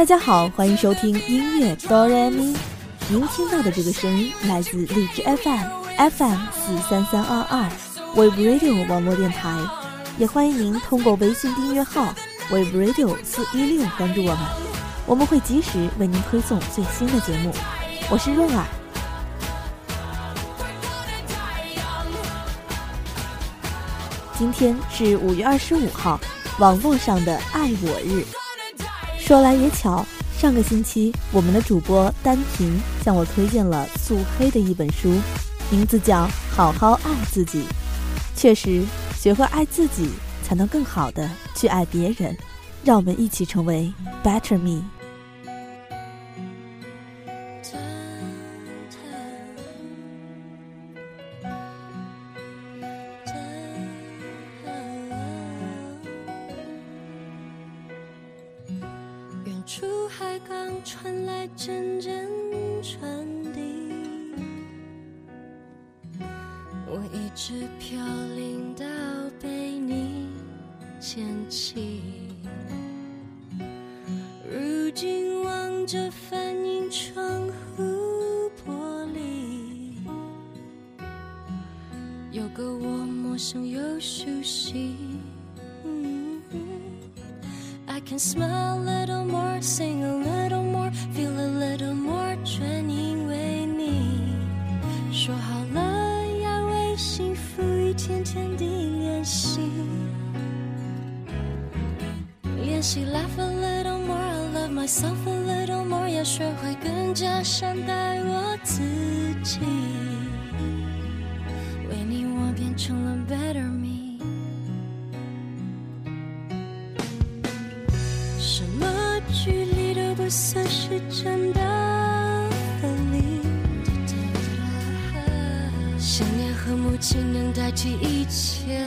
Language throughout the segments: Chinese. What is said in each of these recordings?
大家好，欢迎收听音乐哆来咪。您听到的这个声音来自荔枝 FM FM 四三三二二 Wave Radio 网络电台，也欢迎您通过微信订阅号 Wave Radio 四一六关注我们，我们会及时为您推送最新的节目。我是润儿。今天是五月二十五号，网络上的爱我日。说来也巧，上个星期我们的主播丹婷向我推荐了素黑的一本书，名字叫《好好爱自己》。确实，学会爱自己，才能更好的去爱别人。让我们一起成为 Better Me。直飘零到被你捡起。如今望着反映窗户玻璃，有个我陌生又熟悉。I can smile a little more, sing a little. 练习 laugh a little more, I love myself a little more，要学会更加善待我自己。为你，我变成了 better me。什么距离都不算是真的分离。想念和母亲能代替一切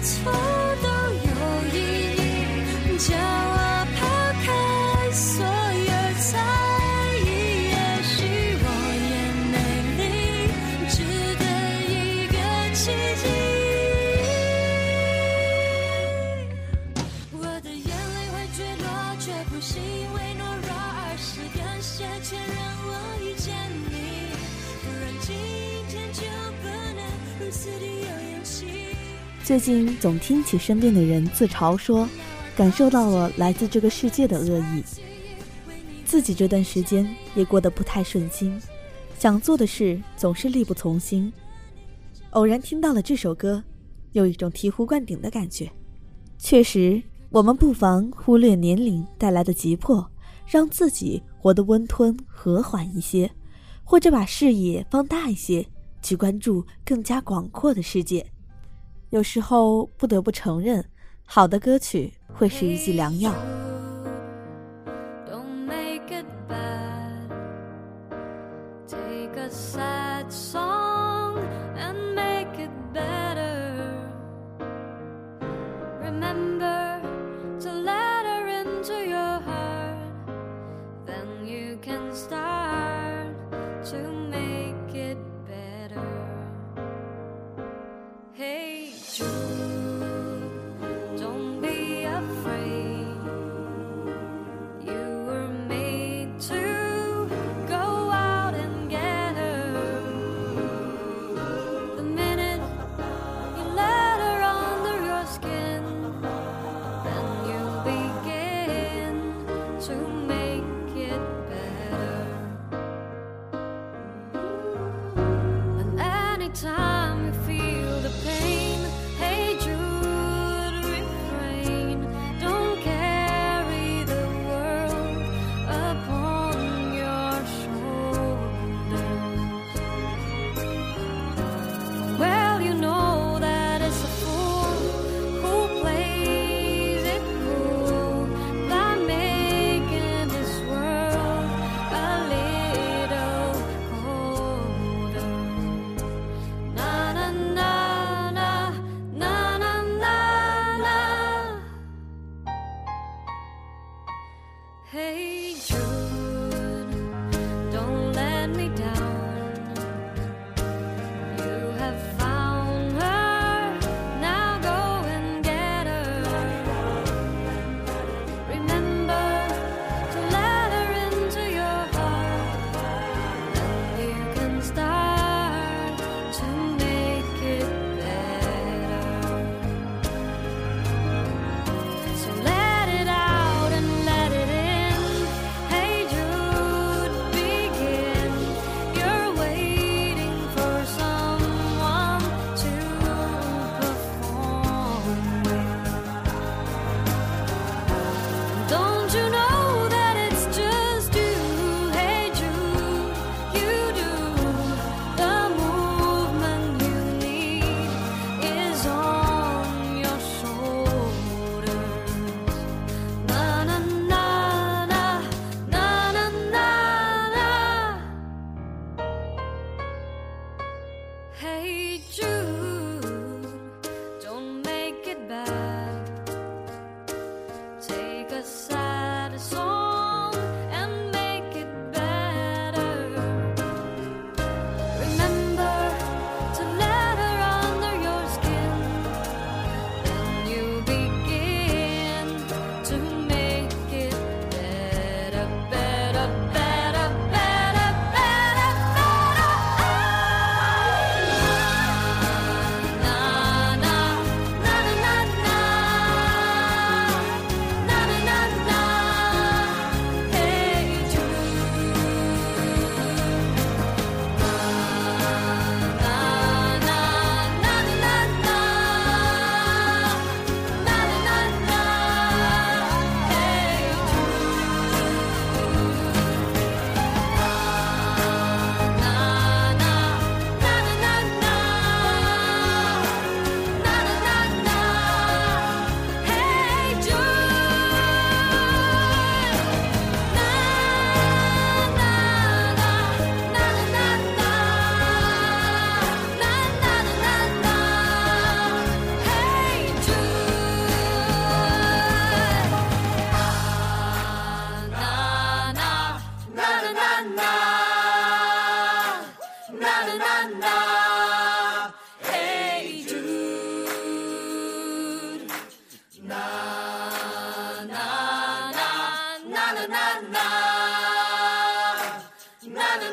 错都有意义，叫我抛开所有猜疑，也许我也美丽，值得一个奇迹。最近总听起身边的人自嘲说，感受到了来自这个世界的恶意。自己这段时间也过得不太顺心，想做的事总是力不从心。偶然听到了这首歌，有一种醍醐灌顶的感觉。确实，我们不妨忽略年龄带来的急迫，让自己活得温吞和缓一些，或者把视野放大一些，去关注更加广阔的世界。有时候不得不承认好的歌曲会是一剂良药。Start to Hey, you.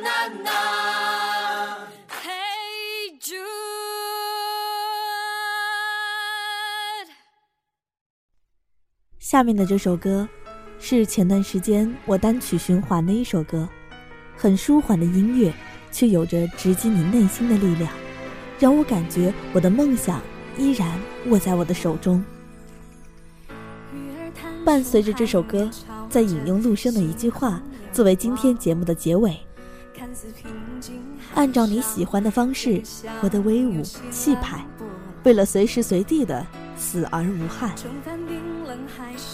Na na na na. Hey Jude. 下面的这首歌是前段时间我单曲循环的一首歌，很舒缓的音乐，却有着直击你内心的力量，让我感觉我的梦想依然握在我的手中。伴随着这首歌，在引用陆生的一句话作为今天节目的结尾：按照你喜欢的方式活得威武气派，为了随时随地的死而无憾。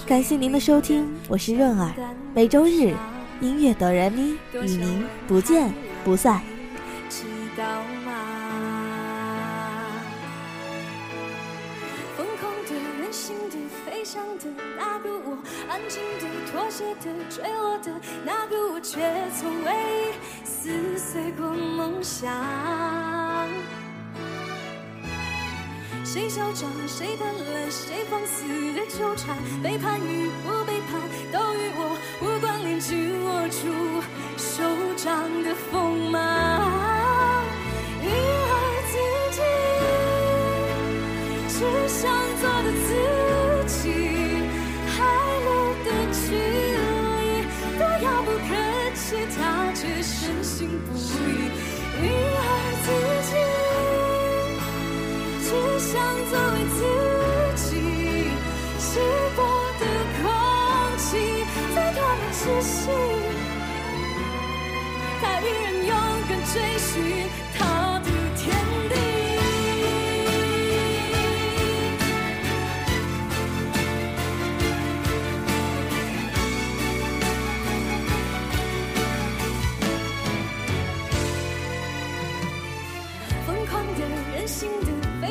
感谢您的收听，我是润儿，每周日音乐哆来咪与您不见不散。知道吗？疯狂的、任性想、的那个我，安静的、妥协的、坠落的那个我，却从未撕碎过梦想。谁嚣张，谁贪婪，谁放肆的纠缠，背叛与不被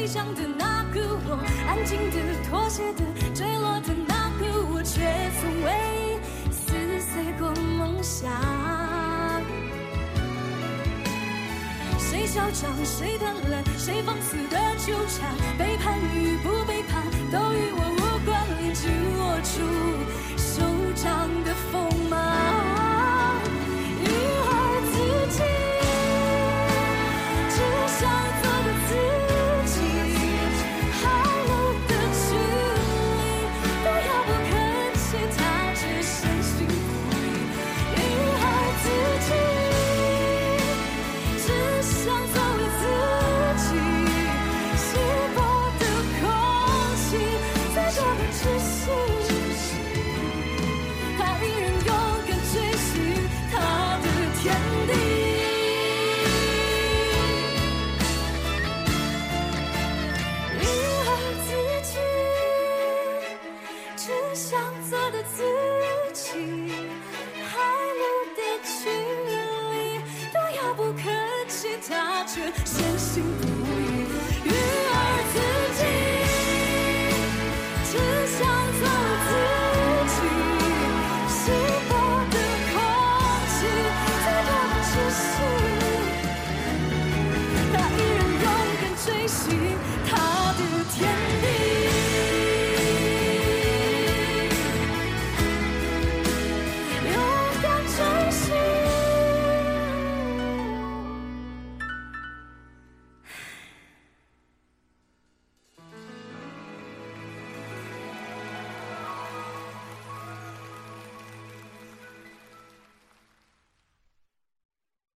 想的那个我，安静的、妥协的、坠落的那个我，却从未撕碎过梦想。谁嚣张，谁贪婪，谁放肆的纠缠，背叛与不背叛，都与我无关。紧握住。却相信。